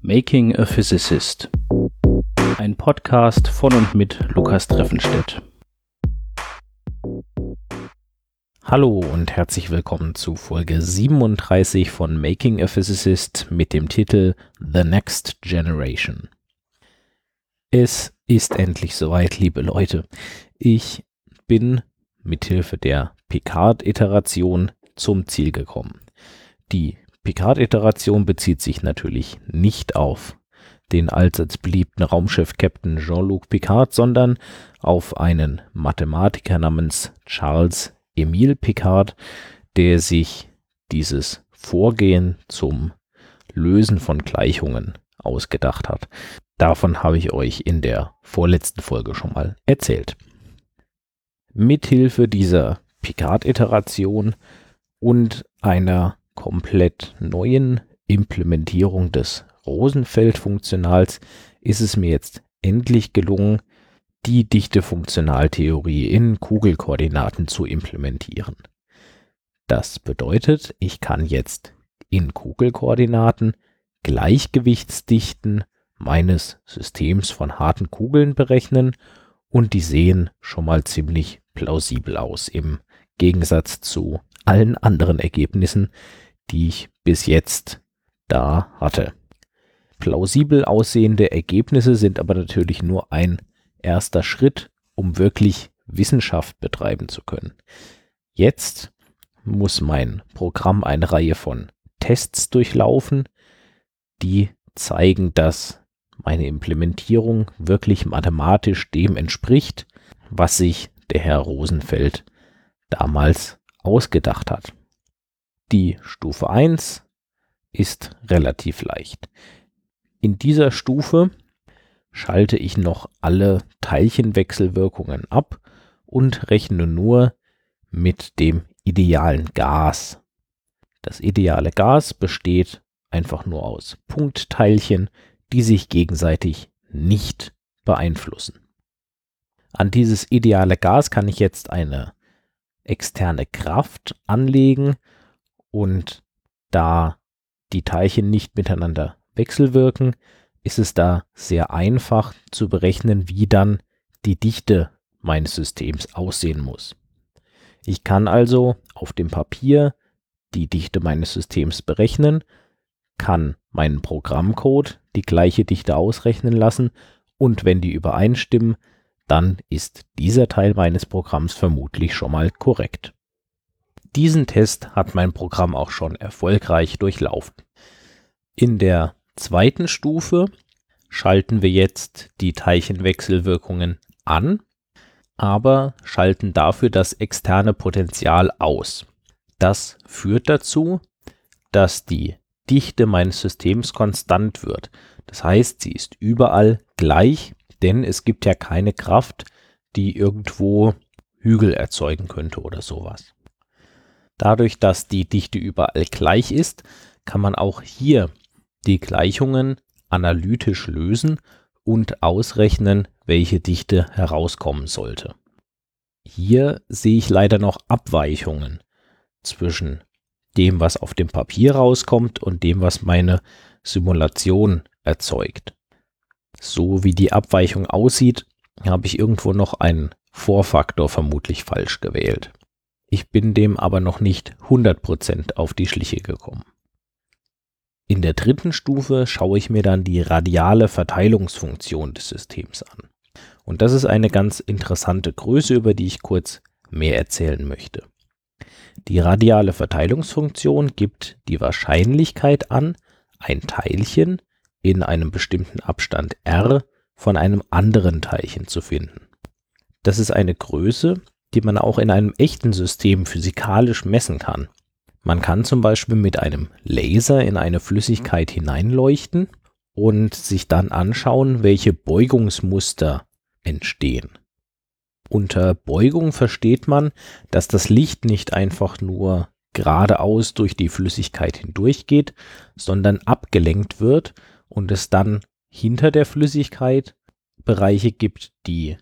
Making a Physicist. Ein Podcast von und mit Lukas Treffenstedt. Hallo und herzlich willkommen zu Folge 37 von Making a Physicist mit dem Titel The Next Generation. Es ist endlich soweit, liebe Leute. Ich bin mithilfe der Picard-Iteration zum Ziel gekommen. Die Picard-Iteration bezieht sich natürlich nicht auf den allseits beliebten Raumschiff-Captain Jean-Luc Picard, sondern auf einen Mathematiker namens Charles Emile Picard, der sich dieses Vorgehen zum Lösen von Gleichungen ausgedacht hat. Davon habe ich euch in der vorletzten Folge schon mal erzählt. Mithilfe dieser Picard-Iteration und einer komplett neuen Implementierung des Rosenfeld-Funktionals ist es mir jetzt endlich gelungen, die Dichte-Funktionaltheorie in Kugelkoordinaten zu implementieren. Das bedeutet, ich kann jetzt in Kugelkoordinaten Gleichgewichtsdichten meines Systems von harten Kugeln berechnen und die sehen schon mal ziemlich plausibel aus im Gegensatz zu allen anderen Ergebnissen, die ich bis jetzt da hatte. Plausibel aussehende Ergebnisse sind aber natürlich nur ein erster Schritt, um wirklich Wissenschaft betreiben zu können. Jetzt muss mein Programm eine Reihe von Tests durchlaufen, die zeigen, dass meine Implementierung wirklich mathematisch dem entspricht, was sich der Herr Rosenfeld damals ausgedacht hat. Die Stufe 1 ist relativ leicht. In dieser Stufe schalte ich noch alle Teilchenwechselwirkungen ab und rechne nur mit dem idealen Gas. Das ideale Gas besteht einfach nur aus Punktteilchen, die sich gegenseitig nicht beeinflussen. An dieses ideale Gas kann ich jetzt eine externe Kraft anlegen und da die Teilchen nicht miteinander wechselwirken, ist es da sehr einfach zu berechnen, wie dann die Dichte meines Systems aussehen muss. Ich kann also auf dem Papier die Dichte meines Systems berechnen, kann meinen Programmcode die gleiche Dichte ausrechnen lassen und wenn die übereinstimmen, dann ist dieser Teil meines Programms vermutlich schon mal korrekt. Diesen Test hat mein Programm auch schon erfolgreich durchlaufen. In der zweiten Stufe schalten wir jetzt die Teilchenwechselwirkungen an, aber schalten dafür das externe Potential aus. Das führt dazu, dass die Dichte meines Systems konstant wird. Das heißt, sie ist überall gleich denn es gibt ja keine Kraft, die irgendwo Hügel erzeugen könnte oder sowas. Dadurch, dass die Dichte überall gleich ist, kann man auch hier die Gleichungen analytisch lösen und ausrechnen, welche Dichte herauskommen sollte. Hier sehe ich leider noch Abweichungen zwischen dem, was auf dem Papier rauskommt und dem, was meine Simulation erzeugt so wie die Abweichung aussieht, habe ich irgendwo noch einen Vorfaktor vermutlich falsch gewählt. Ich bin dem aber noch nicht 100% auf die Schliche gekommen. In der dritten Stufe schaue ich mir dann die radiale Verteilungsfunktion des Systems an. Und das ist eine ganz interessante Größe, über die ich kurz mehr erzählen möchte. Die radiale Verteilungsfunktion gibt die Wahrscheinlichkeit an, ein Teilchen in einem bestimmten Abstand r von einem anderen Teilchen zu finden. Das ist eine Größe, die man auch in einem echten System physikalisch messen kann. Man kann zum Beispiel mit einem Laser in eine Flüssigkeit hineinleuchten und sich dann anschauen, welche Beugungsmuster entstehen. Unter Beugung versteht man, dass das Licht nicht einfach nur geradeaus durch die Flüssigkeit hindurchgeht, sondern abgelenkt wird und es dann hinter der Flüssigkeit Bereiche gibt, die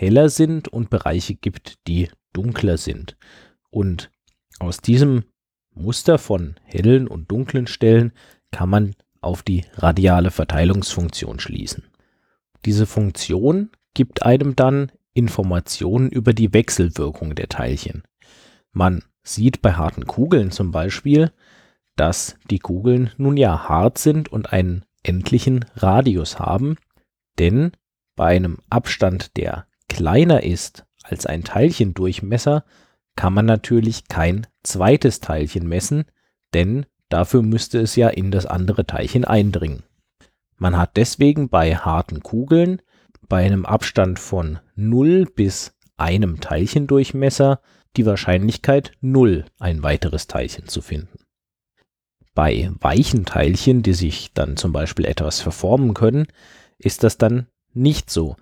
heller sind und Bereiche gibt, die dunkler sind. Und aus diesem Muster von hellen und dunklen Stellen kann man auf die radiale Verteilungsfunktion schließen. Diese Funktion gibt einem dann Informationen über die Wechselwirkung der Teilchen. Man sieht bei harten Kugeln zum Beispiel, dass die Kugeln nun ja hart sind und einen endlichen Radius haben, denn bei einem Abstand, der kleiner ist als ein Teilchendurchmesser, kann man natürlich kein zweites Teilchen messen, denn dafür müsste es ja in das andere Teilchen eindringen. Man hat deswegen bei harten Kugeln bei einem Abstand von 0 bis einem Teilchendurchmesser die Wahrscheinlichkeit 0, ein weiteres Teilchen zu finden. Bei weichen Teilchen, die sich dann zum Beispiel etwas verformen können, ist das dann nicht so.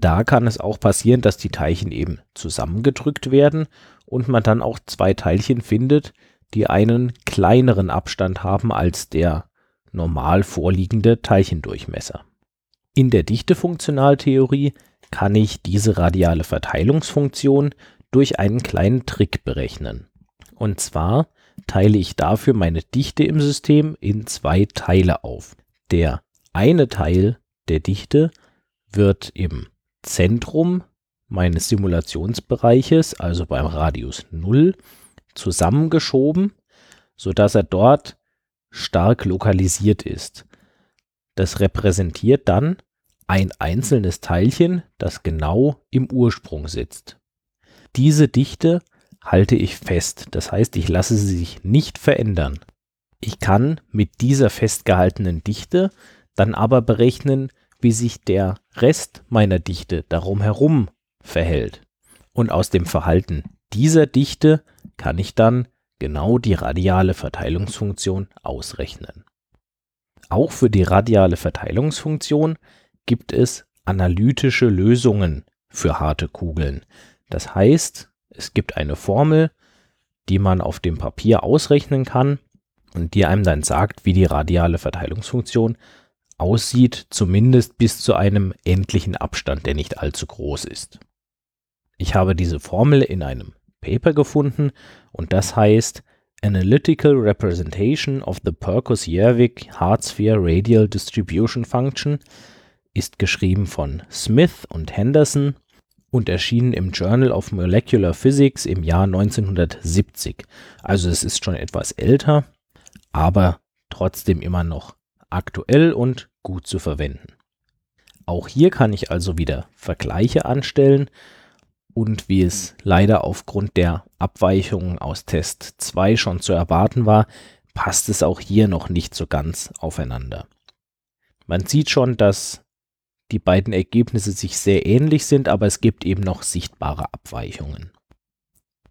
Da kann es auch passieren, dass die Teilchen eben zusammengedrückt werden und man dann auch zwei Teilchen findet, die einen kleineren Abstand haben als der normal vorliegende Teilchendurchmesser. In der Dichtefunktionaltheorie kann ich diese radiale Verteilungsfunktion durch einen kleinen Trick berechnen. Und zwar teile ich dafür meine Dichte im System in zwei Teile auf. Der eine Teil der Dichte wird im Zentrum meines Simulationsbereiches, also beim Radius 0, zusammengeschoben, sodass er dort stark lokalisiert ist. Das repräsentiert dann ein einzelnes Teilchen, das genau im Ursprung sitzt. Diese Dichte halte ich fest, das heißt, ich lasse sie sich nicht verändern. Ich kann mit dieser festgehaltenen Dichte dann aber berechnen, wie sich der Rest meiner Dichte darum herum verhält. Und aus dem Verhalten dieser Dichte kann ich dann genau die radiale Verteilungsfunktion ausrechnen. Auch für die radiale Verteilungsfunktion gibt es analytische Lösungen für harte Kugeln. Das heißt, es gibt eine Formel, die man auf dem Papier ausrechnen kann und die einem dann sagt, wie die radiale Verteilungsfunktion aussieht, zumindest bis zu einem endlichen Abstand, der nicht allzu groß ist. Ich habe diese Formel in einem Paper gefunden und das heißt Analytical Representation of the Perkus-Jervik Hard Sphere Radial Distribution Function ist geschrieben von Smith und Henderson und erschienen im Journal of Molecular Physics im Jahr 1970. Also es ist schon etwas älter, aber trotzdem immer noch aktuell und gut zu verwenden. Auch hier kann ich also wieder Vergleiche anstellen und wie es leider aufgrund der Abweichungen aus Test 2 schon zu erwarten war, passt es auch hier noch nicht so ganz aufeinander. Man sieht schon, dass die beiden Ergebnisse sich sehr ähnlich sind, aber es gibt eben noch sichtbare Abweichungen.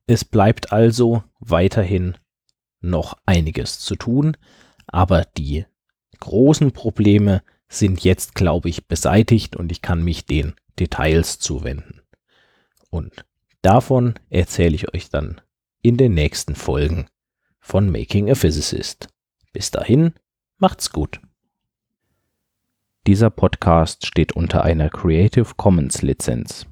Es bleibt also weiterhin noch einiges zu tun, aber die großen Probleme sind jetzt, glaube ich, beseitigt und ich kann mich den Details zuwenden. Und davon erzähle ich euch dann in den nächsten Folgen von Making a Physicist. Bis dahin, macht's gut. Dieser Podcast steht unter einer Creative Commons Lizenz.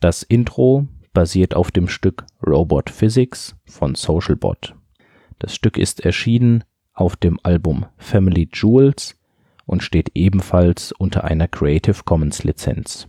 Das Intro basiert auf dem Stück Robot Physics von Socialbot. Das Stück ist erschienen auf dem Album Family Jewels und steht ebenfalls unter einer Creative Commons Lizenz